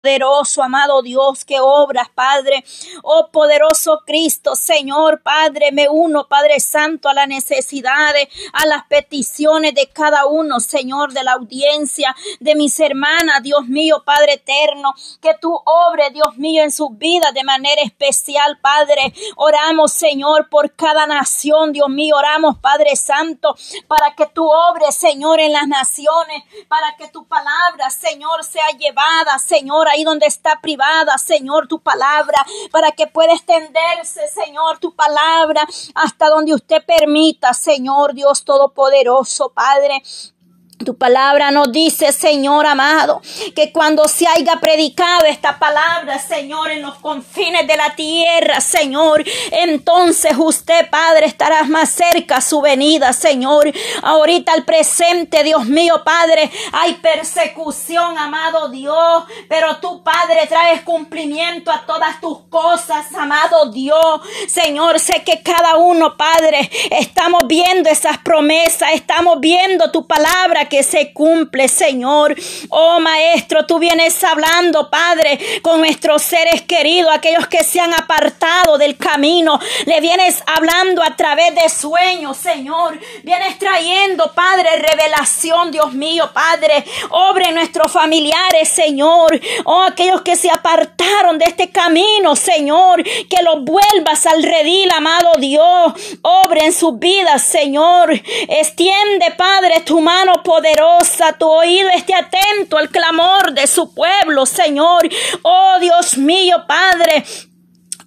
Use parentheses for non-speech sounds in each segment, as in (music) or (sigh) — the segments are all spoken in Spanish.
poderoso, amado Dios, que obras, Padre. Oh poderoso Cristo, Señor, Padre, me uno, Padre Santo, a las necesidades, a las peticiones de cada uno, Señor, de la audiencia, de mis hermanas, Dios mío, Padre eterno, que tú obres, Dios mío, en sus vidas de manera especial, Padre. Oramos, Señor, por cada nación, Dios mío, oramos, Padre Santo, para que tú obres, Señor, en las naciones, para que tu palabra, Señor, sea llevada, Señor, ahí donde está privada, Señor, tu palabra, para que pueda extenderse, Señor, tu palabra hasta donde usted permita, Señor Dios Todopoderoso, Padre. Tu palabra nos dice, Señor amado, que cuando se haya predicado esta palabra, Señor, en los confines de la tierra, Señor, entonces usted, Padre, estará más cerca a su venida, Señor. Ahorita al presente, Dios mío, Padre, hay persecución, amado Dios, pero tu Padre, traes cumplimiento a todas tus cosas, amado Dios. Señor, sé que cada uno, Padre, estamos viendo esas promesas, estamos viendo tu palabra que se cumple, Señor. Oh Maestro, tú vienes hablando, Padre, con nuestros seres queridos, aquellos que se han apartado del camino. Le vienes hablando a través de sueños, Señor. Vienes trayendo, Padre, revelación, Dios mío, Padre. Obre nuestros familiares, Señor. Oh, aquellos que se apartaron de este camino, Señor. Que los vuelvas al redil, amado Dios. Obre en sus vidas, Señor. Extiende, Padre, tu mano poderosa poderosa, tu oído esté atento al clamor de su pueblo, Señor. Oh Dios mío, Padre,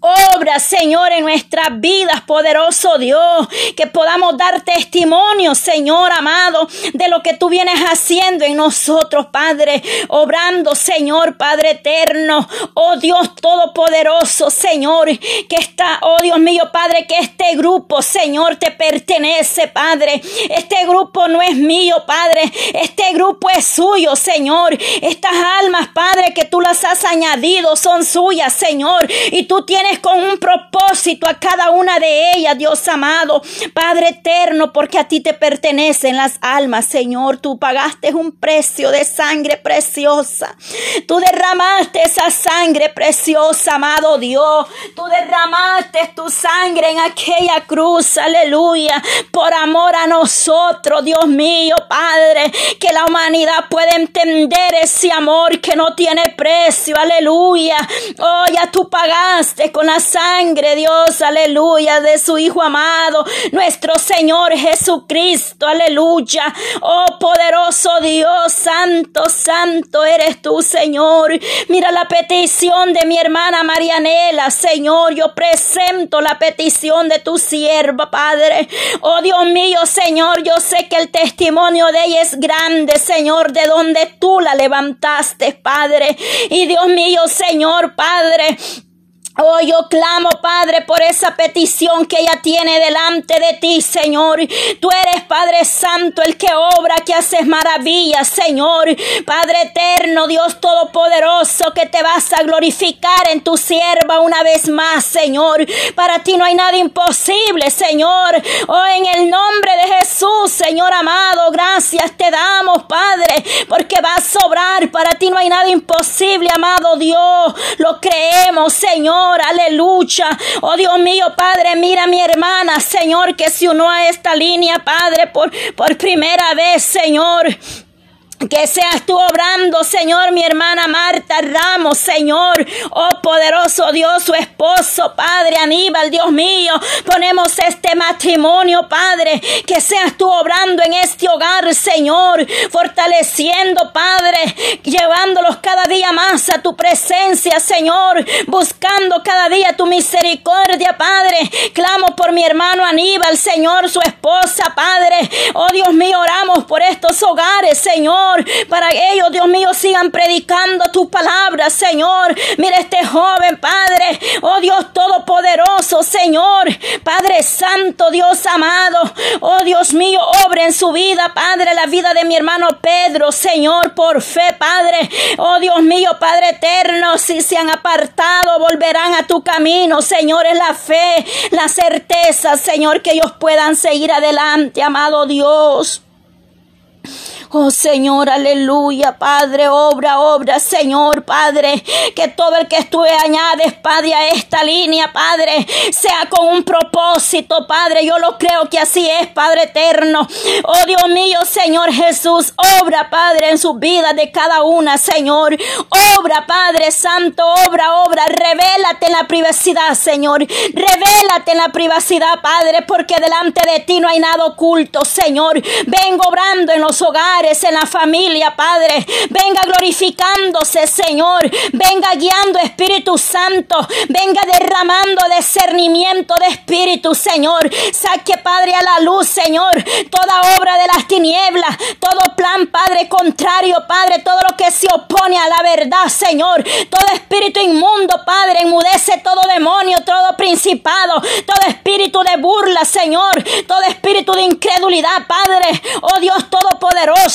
Obra, Señor, en nuestras vidas, poderoso Dios, que podamos dar testimonio, Señor amado, de lo que tú vienes haciendo en nosotros, Padre, obrando, Señor, Padre eterno, oh Dios todopoderoso, Señor, que está, oh Dios mío, Padre, que este grupo, Señor, te pertenece, Padre. Este grupo no es mío, Padre. Este grupo es suyo, Señor. Estas almas, Padre, que tú las has añadido, son suyas, Señor. Y tú tienes con un propósito a cada una de ellas, Dios amado, Padre eterno, porque a ti te pertenecen las almas, Señor. Tú pagaste un precio de sangre preciosa. Tú derramaste esa sangre preciosa, amado Dios. Tú derramaste tu sangre en aquella cruz, aleluya, por amor a nosotros, Dios mío, Padre, que la humanidad pueda entender ese amor que no tiene precio, aleluya. Oh, ya tú pagaste con la sangre, Dios, aleluya, de su Hijo amado, nuestro Señor Jesucristo, aleluya. Oh poderoso Dios, santo, santo eres tú, Señor. Mira la petición de mi hermana Marianela, Señor, yo presento la petición de tu sierva, Padre. Oh Dios mío, Señor, yo sé que el testimonio de ella es grande, Señor, de donde tú la levantaste, Padre. Y Dios mío, Señor, Padre, Oh, yo clamo, Padre, por esa petición que ella tiene delante de ti, Señor. Tú eres, Padre Santo, el que obra, que haces maravillas, Señor. Padre eterno, Dios Todopoderoso, que te vas a glorificar en tu sierva una vez más, Señor. Para ti no hay nada imposible, Señor. Oh, en el nombre de Jesús, Señor amado, gracias te damos, Padre, porque vas a obrar. Para ti no hay nada imposible, amado Dios. Lo creemos, Señor aleluya. Oh Dios mío, Padre, mira a mi hermana, Señor, que se unió a esta línea, Padre, por, por primera vez, Señor. Que seas tú obrando, Señor, mi hermana Marta Ramos, Señor. Oh poderoso Dios, su esposo, Padre Aníbal, Dios mío. Ponemos este matrimonio, Padre. Que seas tú obrando en este hogar, Señor. Fortaleciendo, Padre. Llevándolos cada día más a tu presencia, Señor. Buscando cada día tu misericordia, Padre. Clamo por mi hermano Aníbal, Señor, su esposa, Padre. Oh Dios mío, oramos por estos hogares, Señor para ellos, Dios mío, sigan predicando tu palabra, Señor. Mira este joven, Padre, oh Dios Todopoderoso, Señor, Padre Santo, Dios amado, oh Dios mío, obra en su vida, Padre, la vida de mi hermano Pedro, Señor, por fe, Padre, oh Dios mío, Padre eterno, si se han apartado, volverán a tu camino, Señor, es la fe, la certeza, Señor, que ellos puedan seguir adelante, amado Dios. Oh Señor, aleluya, Padre, obra, obra, Señor, Padre, que todo el que estuve añades, Padre, a esta línea, Padre, sea con un propósito, Padre, yo lo creo que así es, Padre eterno. Oh Dios mío, Señor Jesús, obra, Padre, en su vida de cada una, Señor. Obra, Padre Santo, obra, obra, revélate en la privacidad, Señor. Revélate en la privacidad, Padre, porque delante de ti no hay nada oculto, Señor. Vengo obrando en los hogares, en la familia, Padre. Venga glorificándose, Señor. Venga guiando, Espíritu Santo. Venga derramando discernimiento de Espíritu, Señor. Saque, Padre, a la luz, Señor, toda obra de las tinieblas, todo plan, Padre, contrario, Padre, todo lo que se opone a la verdad, Señor. Todo espíritu inmundo, Padre, enmudece todo demonio, todo principado, todo espíritu de burla, Señor. Todo espíritu de incredulidad, Padre. Oh Dios Todopoderoso.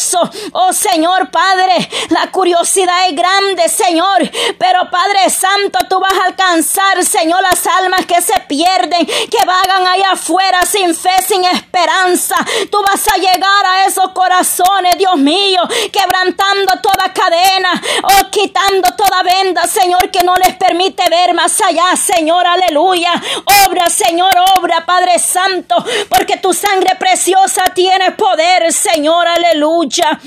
Oh Señor, Padre. La curiosidad es grande, Señor. Pero Padre Santo, tú vas a alcanzar, Señor, las almas que se pierden, que vagan allá afuera sin fe, sin esperanza. Tú vas a llegar a esos corazones, Dios mío, quebrantando toda cadena oh, quitando toda venda, Señor, que no les permite ver más allá, Señor, aleluya. Obra, Señor, obra, Padre Santo, porque tu sangre preciosa tiene poder, Señor, aleluya. 家.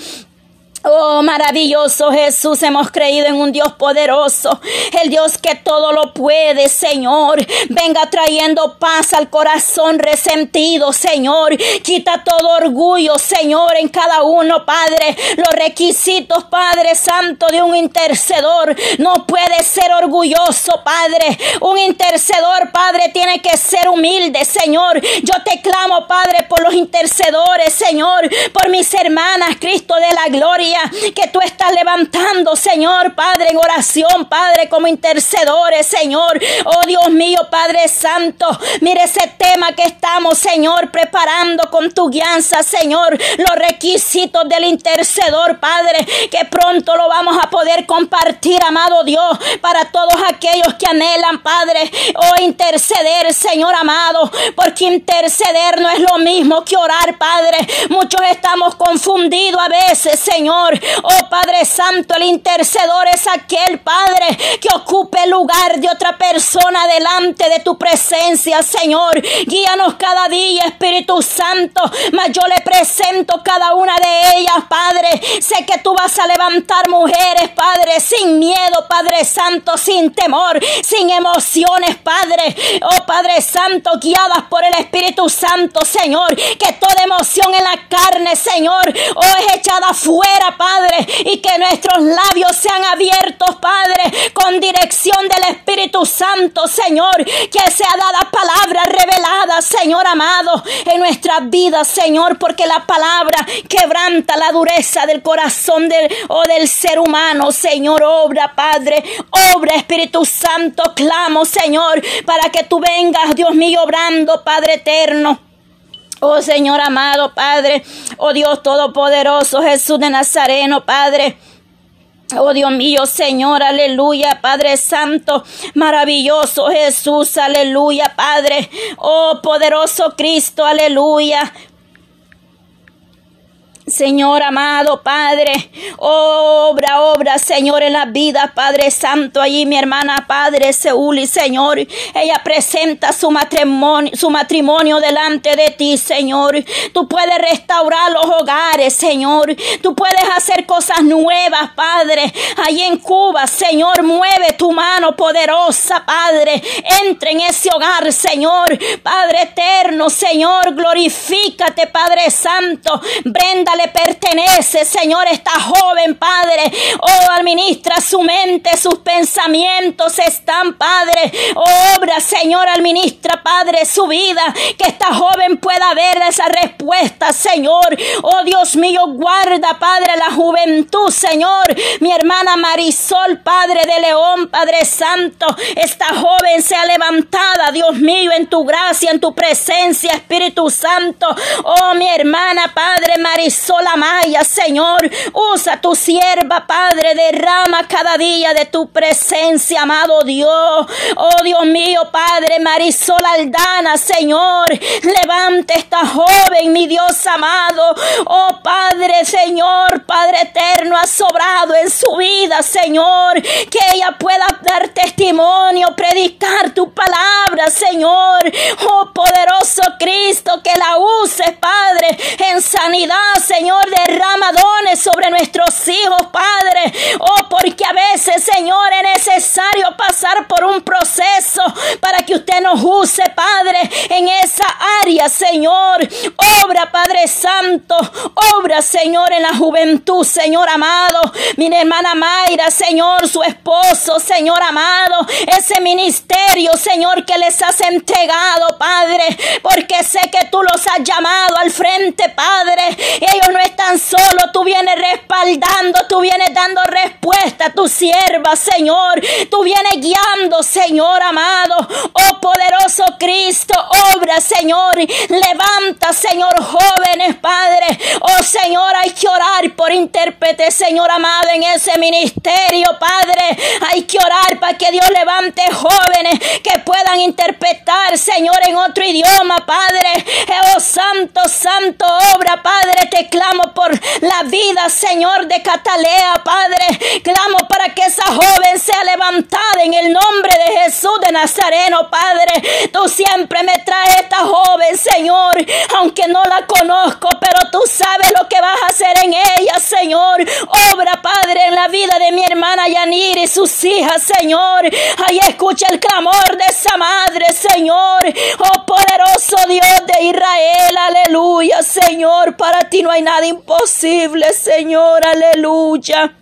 Oh, maravilloso Jesús, hemos creído en un Dios poderoso, el Dios que todo lo puede, Señor. Venga trayendo paz al corazón resentido, Señor. Quita todo orgullo, Señor, en cada uno, Padre. Los requisitos, Padre Santo, de un intercedor no puede ser orgulloso, Padre. Un intercedor, Padre, tiene que ser humilde, Señor. Yo te clamo, Padre, por los intercedores, Señor, por mis hermanas, Cristo de la gloria que tú estás levantando, Señor, Padre, en oración, Padre, como intercedores, Señor. Oh Dios mío, Padre Santo, mire ese tema que estamos, Señor, preparando con tu guianza, Señor, los requisitos del intercedor, Padre, que pronto lo vamos a poder compartir, amado Dios, para todos aquellos que anhelan, Padre, oh interceder, Señor amado, porque interceder no es lo mismo que orar, Padre. Muchos estamos confundidos a veces, Señor Oh Padre Santo, el intercedor es aquel Padre que ocupe el lugar de otra persona delante de tu presencia, Señor. Guíanos cada día, Espíritu Santo. Mas yo le presento cada una de ellas, Padre. Sé que tú vas a levantar mujeres, Padre, sin miedo, Padre Santo, sin temor, sin emociones, Padre. Oh Padre Santo, guiadas por el Espíritu Santo, Señor. Que toda emoción en la carne, Señor, oh es echada fuera, Padre, y que nuestros labios sean abiertos, Padre, con dirección del Espíritu Santo, Señor, que sea dada palabra revelada, Señor amado, en nuestras vidas, Señor, porque la palabra quebranta la dureza del corazón del, o del ser humano, Señor, obra, Padre, obra, Espíritu Santo, clamo, Señor, para que tú vengas, Dios mío, obrando, Padre eterno. Oh Señor amado, Padre, oh Dios Todopoderoso, Jesús de Nazareno, Padre. Oh Dios mío, Señor, aleluya, Padre Santo, maravilloso Jesús, aleluya, Padre. Oh poderoso Cristo, aleluya. Señor amado, Padre, obra, obra, Señor, en la vida, Padre Santo, allí mi hermana, Padre Seúl Señor, ella presenta su matrimonio, su matrimonio delante de ti, Señor. Tú puedes restaurar los hogares, Señor. Tú puedes hacer cosas nuevas, Padre. Allí en Cuba, Señor, mueve tu mano poderosa, Padre. Entre en ese hogar, Señor. Padre eterno, Señor, glorifícate, Padre Santo. Brenda pertenece, Señor, esta joven, Padre. Oh, administra su mente, sus pensamientos están, Padre. obra, Señor, administra, Padre, su vida. Que esta joven pueda ver esa respuesta, Señor. Oh, Dios mío, guarda, Padre, la juventud, Señor. Mi hermana Marisol, Padre de León, Padre Santo. Esta joven sea levantada, Dios mío, en tu gracia, en tu presencia, Espíritu Santo. Oh, mi hermana, Padre Marisol Marisola Maya, Señor. Usa tu sierva, Padre, derrama cada día de tu presencia, amado Dios. Oh Dios mío, Padre, Marisol Aldana, Señor. Levante esta joven, mi Dios amado. Oh Padre, Señor, Padre eterno, ha sobrado en su vida, Señor. Que ella pueda dar testimonio, predicar tu palabra, Señor. Oh poderoso Cristo, que la uses, Padre, en sanidad, Señor. Derrama dones sobre nuestros hijos, Padre. Oh, porque a veces, Señor, es necesario pasar por un proceso para que usted nos use, Padre, en esa área, Señor. Obra, Padre Santo. Obra, Señor, en la juventud, Señor amado. Mi hermana Mayra, Señor, su esposo, Señor amado. Ese ministerio, Señor, que les has entregado, Padre. Porque sé que tú los has llamado al frente, Padre. Ellos no están solos. Tú vienes respaldando. Tú vienes dando respuesta a tu sierva, Señor. Tú vienes guiando, Señor amado. Oh poderoso Cristo, obra, Señor. Levanta, Señor, jóvenes, Padre. Oh Señor, hay que orar por intérprete, Señor amado, en ese ministerio, Padre. Hay que orar para que Dios levante jóvenes que puedan interpretar, Señor, en otro idioma, Padre. Oh Santo, Santo, obra, Padre. Te clamo por la vida, Señor, de Catalea, Padre. Clamo para que esa joven sea levantada en el nombre de Jesús de Nazareno, Padre. Tú siempre me traes esta joven, Señor, aunque no la conozco, pero tú sabes lo que vas a hacer en ella, Señor. Obra, Padre, en la vida de mi hermana Yanir y sus hijas, Señor. Ahí escucha el clamor de esa madre, Señor. Oh poderoso Dios de Israel, aleluya, Señor. Para ti no hay nada imposible, Señor, aleluya.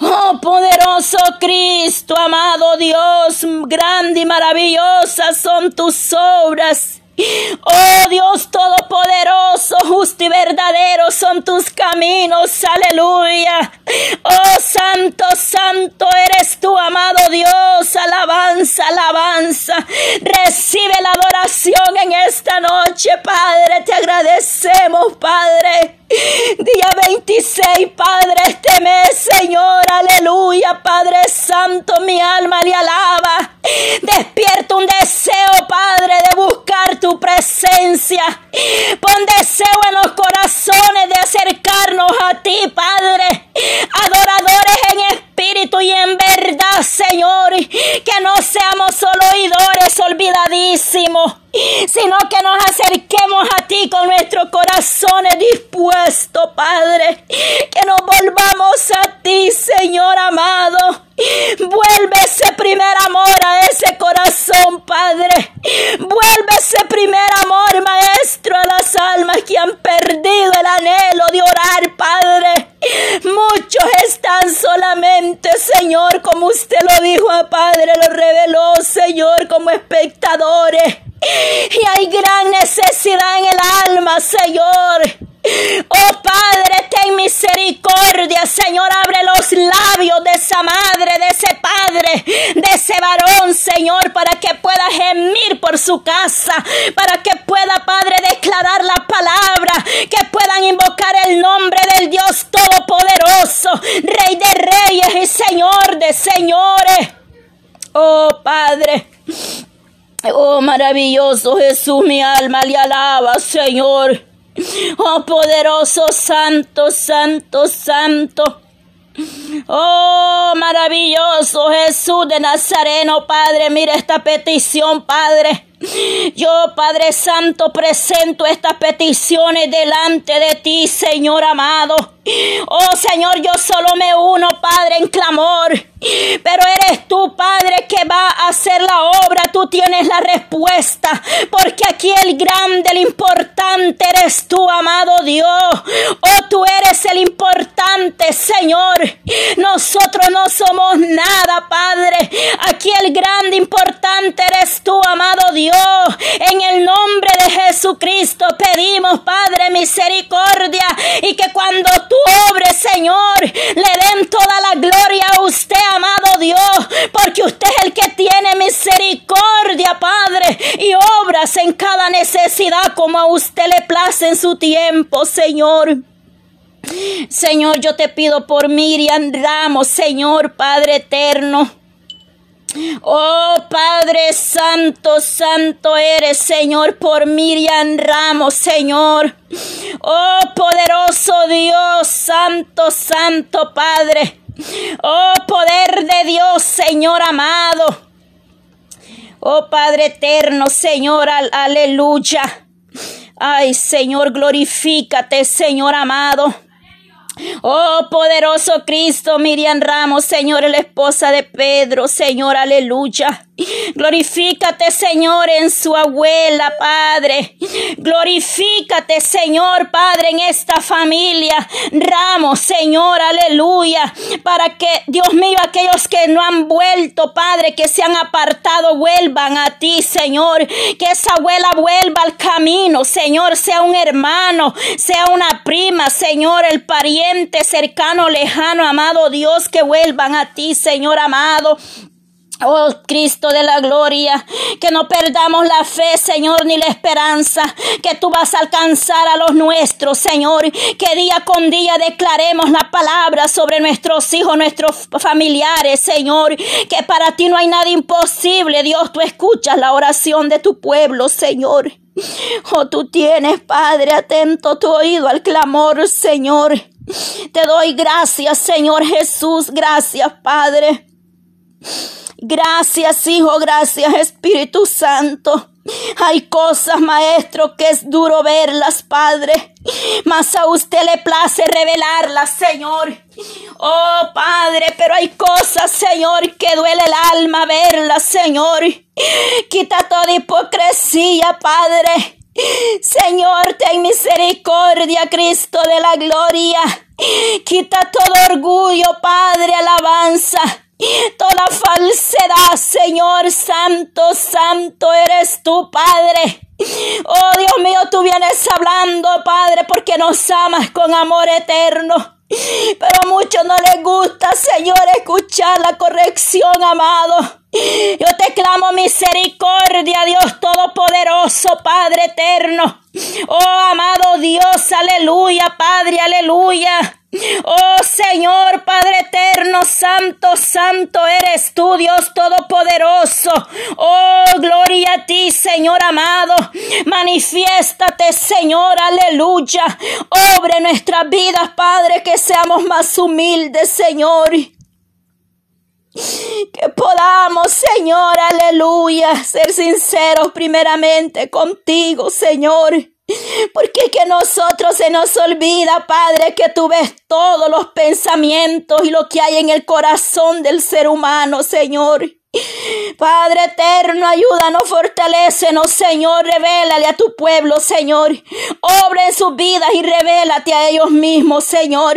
Oh poderoso Cristo, amado Dios, grande y maravillosa son tus obras. Oh Dios Todopoderoso, justo y verdadero son tus caminos, aleluya. Oh Santo, Santo eres tú, amado Dios, alabanza, alabanza. Recibe la adoración en esta noche, Padre, te agradecemos, Padre. (laughs) Día 26, Padre, este mes, Señor, aleluya, Padre Santo, mi alma le alaba. Despierta un deseo, Padre, de buscar tu presencia. Pon deseo en los corazones de acercarnos a ti, Padre. Adoradores en espíritu y en verdad, Señor. Que no seamos solo oidores olvidadísimos sino que nos acerquemos a ti con nuestros corazones dispuestos, Padre. Que nos volvamos a ti, Señor amado. Vuelve ese primer amor a ese corazón, Padre. Vuelve ese primer amor, Maestro, a las almas que han perdido el anhelo de orar, Padre. Muchos están solamente, Señor, como usted lo dijo Padre, lo reveló, Señor, como espectadores. Y hay gran necesidad en el alma, Señor. Oh Padre, ten misericordia, Señor, abre los labios de esa madre, de ese padre, de ese varón, Señor, para que pueda gemir por su casa, para que pueda, Padre, declarar la palabra, que puedan invocar el nombre del Dios Todopoderoso, Rey de Reyes y Señor de Señores. Oh Padre. Oh maravilloso Jesús, mi alma le alaba, Señor. Oh poderoso, santo, santo, santo. Oh, maravilloso Jesús de Nazareno, Padre, mira esta petición, Padre. Yo, Padre Santo, presento estas peticiones delante de ti, Señor amado. Oh Señor, yo solo me uno, Padre, en clamor. Pero eres tú, Padre, que va a hacer la obra. Tú tienes la respuesta. Porque aquí el grande, el importante eres tú, amado Dios. Oh, tú eres el importante, Señor. Nosotros no somos nada, Padre. Aquí el grande, importante eres tú, amado Dios. En el nombre de Jesucristo pedimos, Padre, misericordia. Y que cuando tú obres, Señor, le den toda la gloria a usted, amado Dios, porque usted es el que tiene misericordia, Padre, y obra obras en cada necesidad como a usted le place en su tiempo, Señor. Señor, yo te pido por Miriam Ramos, Señor Padre eterno. Oh Padre Santo, Santo eres, Señor, por Miriam Ramos, Señor. Oh poderoso Dios, Santo, Santo Padre. Oh poder de Dios, Señor amado. Oh Padre eterno, Señor, aleluya. Ay, Señor, glorifícate, Señor amado. Oh poderoso Cristo, Miriam Ramos, Señor, la esposa de Pedro, Señor, aleluya. Glorifícate, Señor, en su abuela, Padre. Glorifícate, Señor, Padre, en esta familia. Ramos, Señor, aleluya. Para que, Dios mío, aquellos que no han vuelto, Padre, que se han apartado, vuelvan a ti, Señor. Que esa abuela vuelva al camino, Señor, sea un hermano, sea una prima, Señor, el pariente cercano, lejano, amado Dios, que vuelvan a ti, Señor amado. Oh Cristo de la gloria, que no perdamos la fe, Señor, ni la esperanza, que tú vas a alcanzar a los nuestros, Señor, que día con día declaremos la palabra sobre nuestros hijos, nuestros familiares, Señor, que para ti no hay nada imposible, Dios, tú escuchas la oración de tu pueblo, Señor. Oh, tú tienes, Padre, atento tu oído al clamor, Señor. Te doy gracias, Señor Jesús, gracias, Padre. Gracias, Hijo, gracias, Espíritu Santo. Hay cosas, Maestro, que es duro verlas, Padre. Mas a usted le place revelarlas, Señor. Oh, Padre, pero hay cosas, Señor, que duele el alma verlas, Señor. Quita toda hipocresía, Padre. Señor, ten misericordia, Cristo de la gloria. Quita todo orgullo, Padre, alabanza. Toda falsedad, Señor Santo, Santo eres tú, Padre. Oh Dios mío, tú vienes hablando, Padre, porque nos amas con amor eterno. Pero a muchos no les gusta, Señor, escuchar la corrección, amado. Yo te clamo misericordia, Dios Todopoderoso, Padre eterno. Oh, amado Dios, aleluya, Padre, aleluya. Oh Señor Padre eterno, santo, santo eres tú, Dios todopoderoso. Oh, gloria a ti, Señor amado. Manifiéstate, Señor, aleluya. Obre nuestras vidas, Padre, que seamos más humildes, Señor. Que podamos, Señor, aleluya, ser sinceros primeramente contigo, Señor. Porque que nosotros se nos olvida, Padre, que tú ves todos los pensamientos y lo que hay en el corazón del ser humano, Señor. Padre eterno, ayúdanos, fortalecenos, Señor, revélale a tu pueblo, Señor. Obre en sus vidas y revélate a ellos mismos, Señor.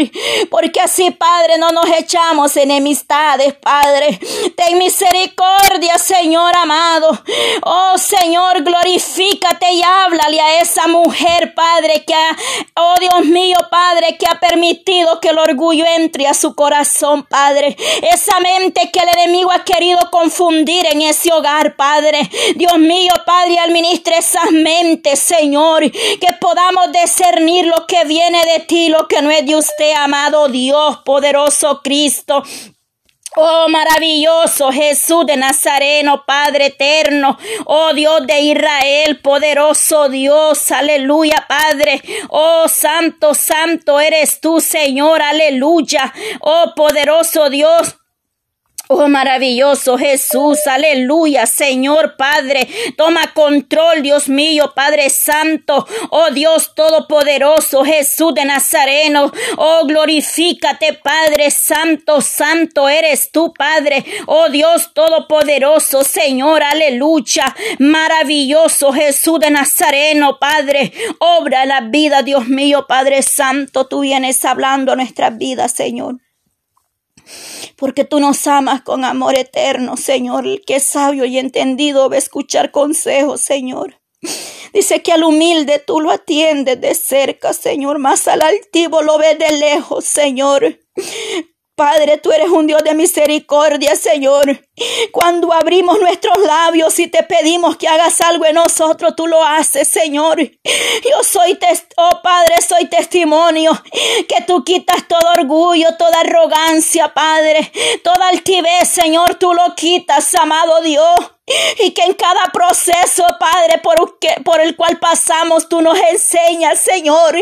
Porque así, Padre, no nos echamos enemistades, Padre. Ten misericordia, Señor amado. Oh, Señor, glorifícate y háblale a esa mujer, Padre, que ha, oh Dios mío, Padre, que ha permitido que el orgullo entre a su corazón, Padre. Esa mente que el enemigo ha querido con confundir en ese hogar, Padre. Dios mío, Padre, administre esas mentes, Señor, que podamos discernir lo que viene de ti, lo que no es de usted, amado Dios, poderoso Cristo. Oh maravilloso Jesús de Nazareno, Padre eterno, oh Dios de Israel, poderoso Dios, aleluya, Padre, oh santo, santo eres tú, Señor, aleluya, oh poderoso Dios. Oh maravilloso Jesús, aleluya, Señor Padre, toma control, Dios mío, Padre Santo, oh Dios Todopoderoso, Jesús de Nazareno, oh glorifícate, Padre Santo, Santo eres tú, Padre, oh Dios Todopoderoso, Señor, aleluya, maravilloso Jesús de Nazareno, Padre, obra la vida, Dios mío, Padre Santo, tú vienes hablando a nuestras vidas, Señor porque tú nos amas con amor eterno, Señor. El que es sabio y entendido va a escuchar consejos, Señor. Dice que al humilde tú lo atiendes de cerca, Señor, más al altivo lo ves de lejos, Señor. Padre, tú eres un Dios de misericordia, Señor. Cuando abrimos nuestros labios y te pedimos que hagas algo en nosotros, tú lo haces, Señor. Yo soy, oh Padre, soy testimonio que tú quitas todo orgullo, toda arrogancia, Padre, toda altivez, Señor, tú lo quitas, amado Dios. Y que en cada proceso, Padre, por, por el cual pasamos, tú nos enseñas, Señor.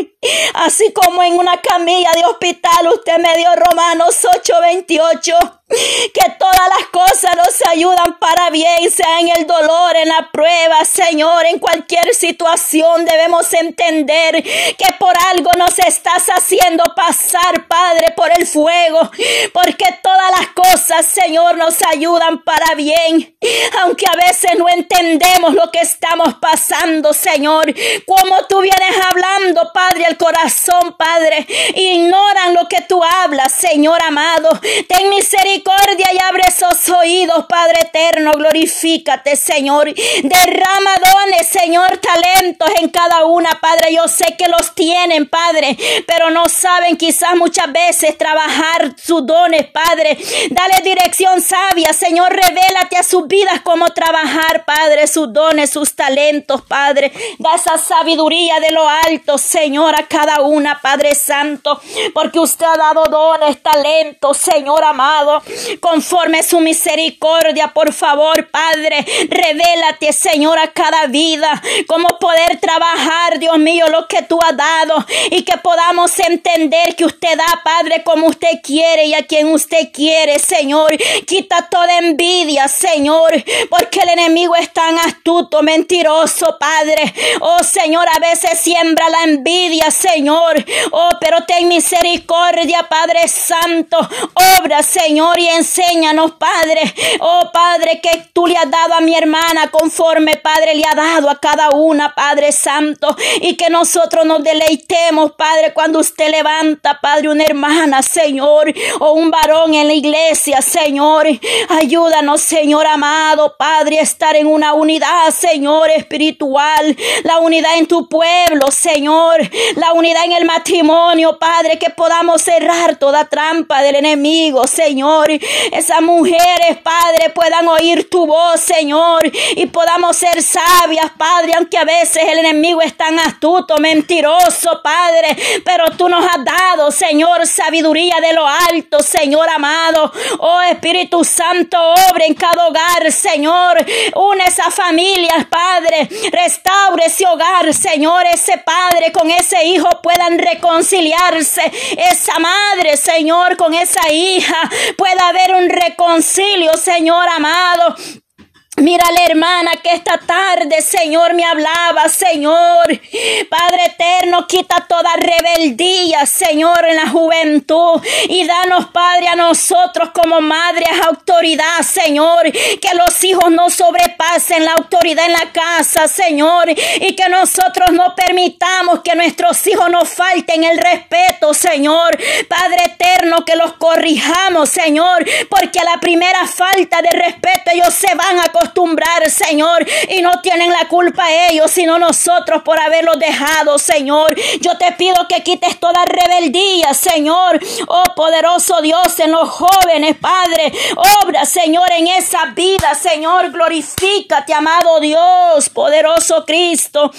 Así como en una camilla de hospital usted me dio Romanos 8:28 que todas las cosas nos ayudan para bien, sea en el dolor, en la prueba, Señor, en cualquier situación debemos entender que por algo nos estás haciendo pasar, Padre, por el fuego, porque todas las cosas, Señor, nos ayudan para bien, aunque a veces no entendemos lo que estamos pasando, Señor, como tú vienes hablando, Padre, el corazón, Padre, ignoran lo que tú hablas, Señor amado, ten misericordia misericordia y abre esos oídos, Padre eterno. Glorifícate, Señor. Derrama dones, Señor, talentos en cada una, Padre. Yo sé que los tienen, Padre, pero no saben quizás muchas veces trabajar sus dones, Padre. Dale dirección sabia, Señor. Revélate a sus vidas cómo trabajar, Padre, sus dones, sus talentos, Padre. Da esa sabiduría de lo alto, Señor, a cada una, Padre Santo, porque usted ha dado dones, talentos, Señor amado conforme su misericordia, por favor, Padre, revélate, Señor, a cada vida, cómo poder trabajar, Dios mío, lo que tú has dado y que podamos entender que usted da, Padre, como usted quiere y a quien usted quiere, Señor. Quita toda envidia, Señor, porque el enemigo es tan astuto, mentiroso, Padre. Oh, Señor, a veces siembra la envidia, Señor. Oh, pero ten misericordia, Padre Santo. Obra, Señor y enséñanos, Padre. Oh, Padre, que tú le has dado a mi hermana conforme, Padre, le ha dado a cada una, Padre Santo. Y que nosotros nos deleitemos, Padre, cuando usted levanta, Padre, una hermana, Señor, o un varón en la iglesia, Señor. Ayúdanos, Señor amado, Padre, a estar en una unidad, Señor, espiritual. La unidad en tu pueblo, Señor. La unidad en el matrimonio, Padre, que podamos cerrar toda trampa del enemigo, Señor. Esas mujeres, Padre, puedan oír tu voz, Señor, y podamos ser sabias, Padre, aunque a veces el enemigo es tan astuto, mentiroso, Padre, pero tú nos has dado, Señor, sabiduría de lo alto, Señor amado. Oh Espíritu Santo, obra en cada hogar, Señor. Une esas familias, Padre. Restaure ese hogar, Señor. Ese padre con ese hijo puedan reconciliarse. Esa madre, Señor, con esa hija pueda haber un reconcilio, Señor amado. Mira la hermana que esta tarde, Señor, me hablaba, Señor. Padre eterno, quita toda rebeldía, Señor, en la juventud. Y danos, Padre, a nosotros como madres autoridad, Señor. Que los hijos no sobrepasen la autoridad en la casa, Señor. Y que nosotros no permitamos que nuestros hijos nos falten el respeto, Señor. Padre eterno, que los corrijamos, Señor. Porque a la primera falta de respeto ellos se van a acostumbrar, Señor, y no tienen la culpa ellos, sino nosotros por haberlos dejado, Señor. Yo te pido que quites toda rebeldía, Señor. Oh poderoso Dios, en los jóvenes, Padre. Obra, Señor, en esa vida, Señor. Glorifícate, amado Dios, poderoso Cristo.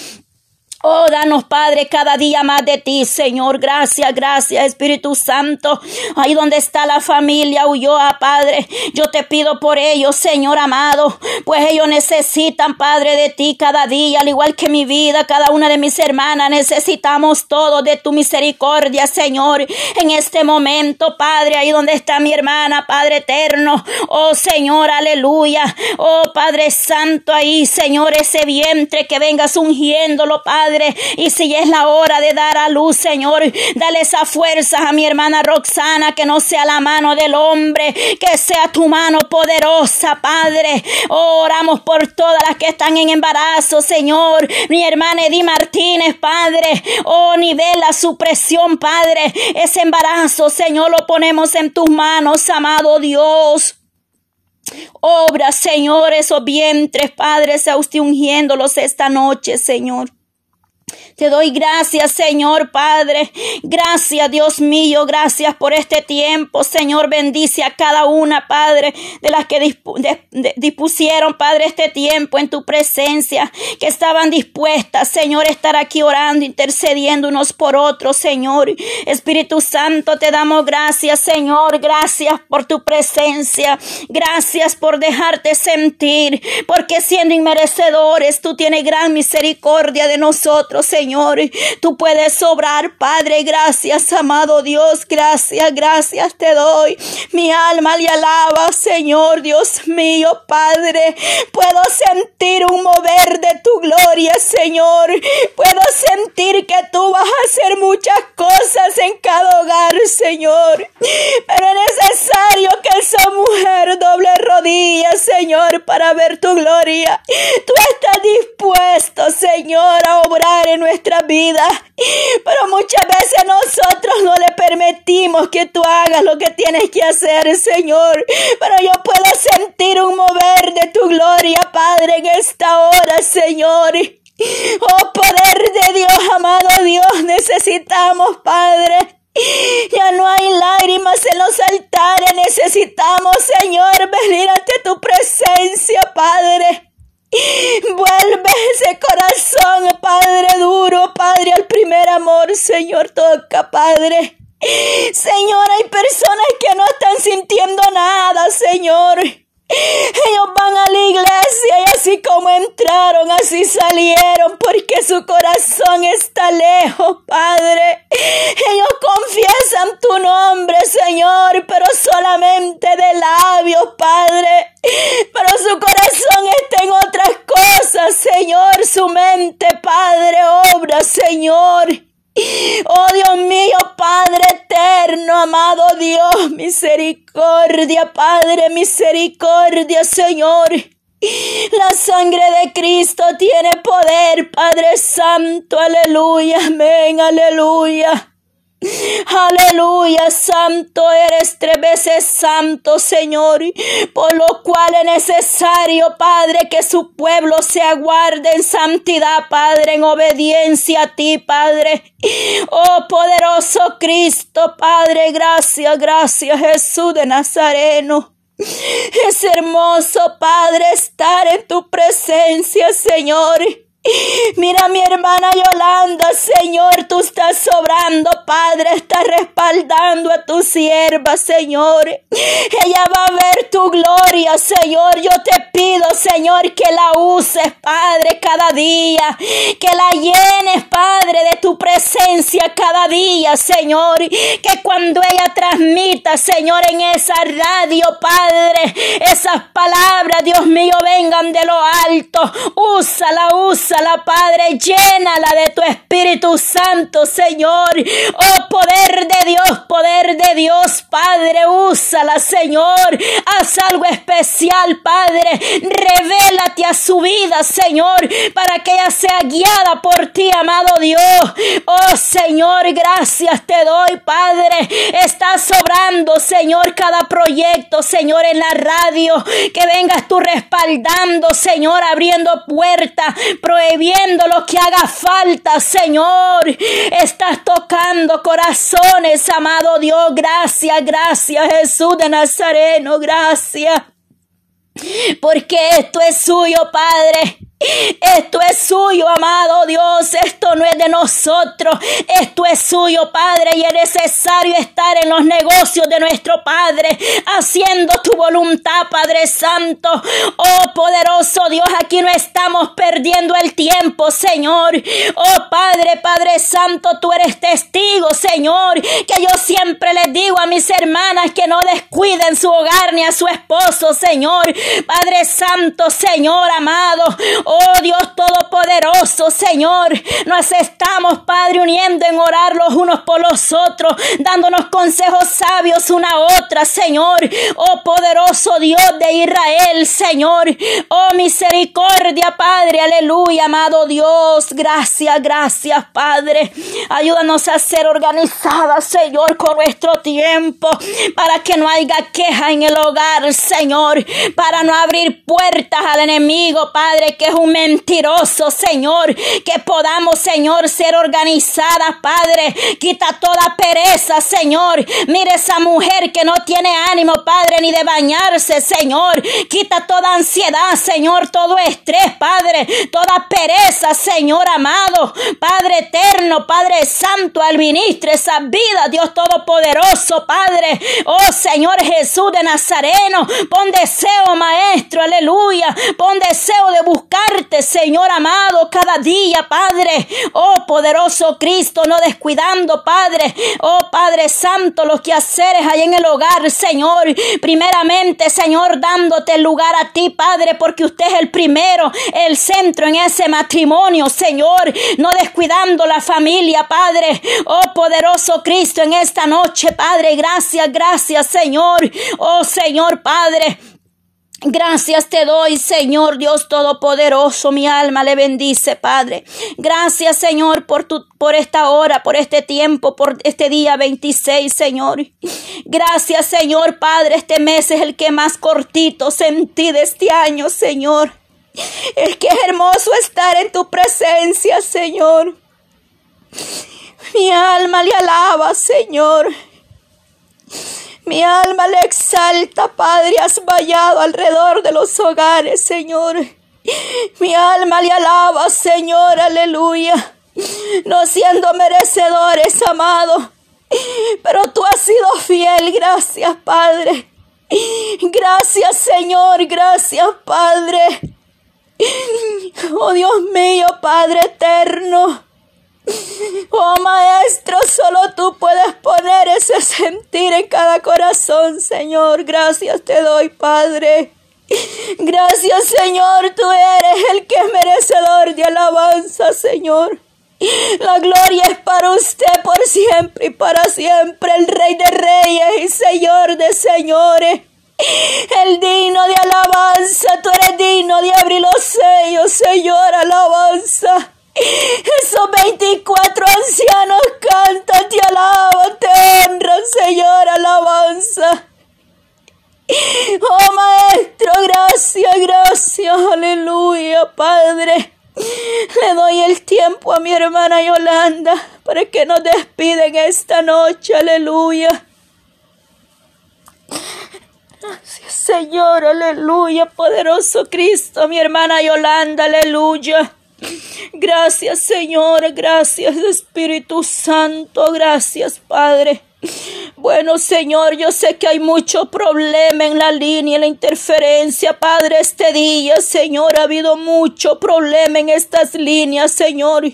Oh, danos, Padre, cada día más de ti, Señor. Gracias, gracias, Espíritu Santo. Ahí donde está la familia Ulloa, Padre. Yo te pido por ellos, Señor amado. Pues ellos necesitan, Padre, de ti cada día, al igual que mi vida, cada una de mis hermanas. Necesitamos todo de tu misericordia, Señor. En este momento, Padre, ahí donde está mi hermana, Padre eterno. Oh, Señor, aleluya. Oh, Padre Santo, ahí, Señor, ese vientre que vengas ungiéndolo, Padre. Y si es la hora de dar a luz, Señor, dale esa fuerza a mi hermana Roxana, que no sea la mano del hombre, que sea tu mano poderosa, Padre. oramos por todas las que están en embarazo, Señor. Mi hermana Edith Martínez, Padre. Oh, nivela su presión, Padre. Ese embarazo, Señor, lo ponemos en tus manos, amado Dios. Obra, Señor, esos vientres, Padre, sea usted ungiéndolos esta noche, Señor. Te doy gracias, Señor Padre. Gracias, Dios mío. Gracias por este tiempo. Señor, bendice a cada una, Padre, de las que dispusieron, Padre, este tiempo en tu presencia, que estaban dispuestas, Señor, a estar aquí orando, intercediendo unos por otros, Señor. Espíritu Santo, te damos gracias, Señor. Gracias por tu presencia. Gracias por dejarte sentir, porque siendo inmerecedores, tú tienes gran misericordia de nosotros, Señor. Tú puedes obrar, Padre. Gracias, amado Dios. Gracias, gracias te doy. Mi alma le alaba, Señor, Dios mío, Padre. Puedo sentir un mover de tu gloria, Señor. Puedo sentir que tú vas a hacer muchas cosas en cada hogar, Señor. Pero es necesario que esa mujer doble rodillas, Señor, para ver tu gloria. Tú estás dispuesto, Señor, a obrar en nuestra vida. Pero muchas veces nosotros no le permitimos que tú hagas lo que tienes que hacer, Señor. Pero yo puedo sentir un mover de tu gloria, Padre, en esta hora, Señor. Oh poder de Dios, amado Dios, necesitamos, Padre. Ya no hay lágrimas en los altares, necesitamos, Señor, venir ante tu presencia, Padre. Vuelve ese corazón, Padre duro, Padre, al primer amor, Señor, toca, Padre. Señor, hay personas que no están sintiendo nada, Señor. Ellos van a la iglesia y así como entraron, así salieron, porque su corazón está lejos, Padre. Ellos confiesan tu nombre, Señor, pero solamente de labios, Padre. Pero su corazón está en otras Señor. Su mente, Padre, obra, Señor. Oh Dios mío, Padre eterno, amado Dios, misericordia, Padre, misericordia, Señor. La sangre de Cristo tiene poder, Padre Santo, aleluya, amén, aleluya. Aleluya, santo eres tres veces santo, Señor, por lo cual es necesario, Padre, que su pueblo se aguarde en santidad, Padre, en obediencia a ti, Padre. Oh poderoso Cristo, Padre, gracias, gracias, Jesús de Nazareno. Es hermoso, Padre, estar en tu presencia, Señor. Mira mi hermana Yolanda, Señor, tú estás sobrando, Padre, estás respaldando a tu sierva, Señor. Ella va a ver tu gloria, Señor. Yo te pido, Señor, que la uses, Padre, cada día. Que la llenes, Padre, de tu presencia cada día, Señor. Que cuando ella transmita, Señor, en esa radio, Padre, esas palabras, Dios mío, vengan de lo alto. Úsala, úsala la Padre, llénala de tu Espíritu Santo, Señor. Oh, poder de Dios, poder de Dios, Padre, úsala, Señor. Haz algo especial, Padre. Revélate a su vida, Señor, para que ella sea guiada por ti, amado Dios. Oh, Señor, gracias te doy, Padre. Está sobrando, Señor, cada proyecto, Señor, en la radio. Que vengas tú respaldando, Señor, abriendo puertas, viendo lo que haga falta, Señor. Estás tocando corazones, amado Dios. Gracias, gracias, Jesús de Nazareno. Gracias. Porque esto es suyo, Padre. Esto es suyo, amado Dios. Esto no es de nosotros. Esto es suyo, Padre. Y es necesario estar en los negocios de nuestro Padre, haciendo tu voluntad, Padre Santo. Oh, poderoso Dios, aquí no estamos perdiendo el tiempo, Señor. Oh, Padre, Padre Santo, tú eres testigo, Señor. Que yo siempre les digo a mis hermanas que no descuiden su hogar ni a su esposo, Señor. Padre Santo, Señor amado. Oh Dios Todopoderoso, Señor, nos estamos, Padre, uniendo en orar los unos por los otros, dándonos consejos sabios una a otra, Señor. Oh poderoso Dios de Israel, Señor. Oh misericordia, Padre, aleluya, amado Dios. Gracias, gracias, Padre. Ayúdanos a ser organizadas, Señor, con nuestro tiempo, para que no haya queja en el hogar, Señor, para no abrir puertas al enemigo, Padre, que un mentiroso, Señor. Que podamos, Señor, ser organizadas, Padre. Quita toda pereza, Señor. Mire esa mujer que no tiene ánimo, Padre, ni de bañarse, Señor. Quita toda ansiedad, Señor, todo estrés, Padre. Toda pereza, Señor amado. Padre eterno, Padre santo, al ministro esa vida, Dios todopoderoso, Padre. Oh Señor Jesús de Nazareno, pon deseo, Maestro, aleluya. Pon deseo de Señor amado, cada día, Padre. Oh poderoso Cristo, no descuidando, Padre. Oh Padre Santo, los quehaceres hay en el hogar, Señor. Primeramente, Señor, dándote el lugar a ti, Padre, porque usted es el primero, el centro en ese matrimonio, Señor. No descuidando la familia, Padre. Oh poderoso Cristo, en esta noche, Padre. Gracias, gracias, Señor. Oh Señor, Padre. Gracias te doy, Señor Dios Todopoderoso. Mi alma le bendice, Padre. Gracias, Señor, por tu, por esta hora, por este tiempo, por este día 26, Señor. Gracias, Señor, Padre. Este mes es el que más cortito sentí de este año, Señor. Es que es hermoso estar en tu presencia, Señor. Mi alma le alaba, Señor. Mi alma le exalta, Padre, has vallado alrededor de los hogares, Señor. Mi alma le alaba, Señor, aleluya. No siendo merecedores, amado, pero tú has sido fiel, gracias, Padre. Gracias, Señor, gracias, Padre. Oh Dios mío, Padre eterno. Oh Maestro, solo tú puedes poner ese sentir en cada corazón, Señor. Gracias te doy, Padre. Gracias, Señor. Tú eres el que es merecedor de alabanza, Señor. La gloria es para usted por siempre y para siempre, el Rey de Reyes y Señor de Señores. El digno de alabanza, tú eres digno de abrir los sellos, Señor, alabanza. Esos 24 ancianos cantan, te alaban, te honran, Señor, alabanza. Oh Maestro, gracias, gracias, aleluya, Padre. Le doy el tiempo a mi hermana Yolanda para que nos despiden esta noche, aleluya. Gracias, Señor, aleluya, poderoso Cristo, mi hermana Yolanda, aleluya. Gracias Señor, gracias Espíritu Santo, gracias Padre. Bueno, Señor, yo sé que hay mucho problema en la línea, en la interferencia, Padre, este día, Señor, ha habido mucho problema en estas líneas, Señor.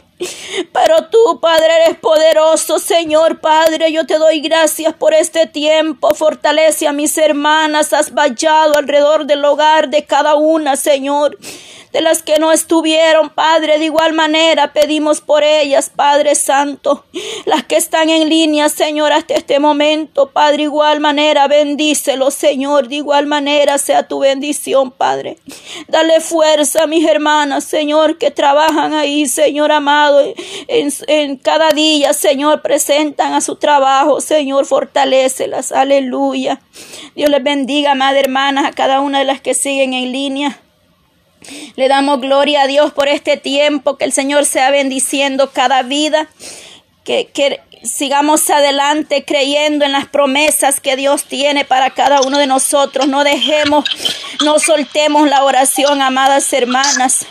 Pero tú, Padre, eres poderoso, Señor, Padre, yo te doy gracias por este tiempo. Fortalece a mis hermanas, has vallado alrededor del hogar de cada una, Señor de las que no estuvieron, Padre, de igual manera pedimos por ellas, Padre Santo, las que están en línea, Señor, hasta este momento, Padre, igual manera, bendícelo, Señor, de igual manera sea tu bendición, Padre. Dale fuerza a mis hermanas, Señor, que trabajan ahí, Señor amado, en, cada día, Señor, presentan a su trabajo, Señor, fortalecelas, aleluya. Dios les bendiga, madre hermanas, a cada una de las que siguen en línea. Le damos gloria a Dios por este tiempo, que el Señor sea bendiciendo cada vida, que, que, sigamos adelante creyendo en las promesas que Dios tiene para cada uno de nosotros. No dejemos, no soltemos la oración, amadas hermanas.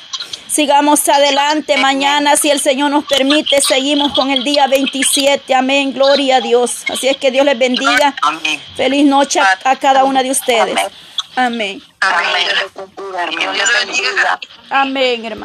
Sigamos adelante mañana, si el Señor nos permite, seguimos con el día 27. Amén, gloria a Dios. Así es que Dios les bendiga. Feliz noche a, cada una de ustedes. Amén. Amén. Amén, hermano. Amén, hermano.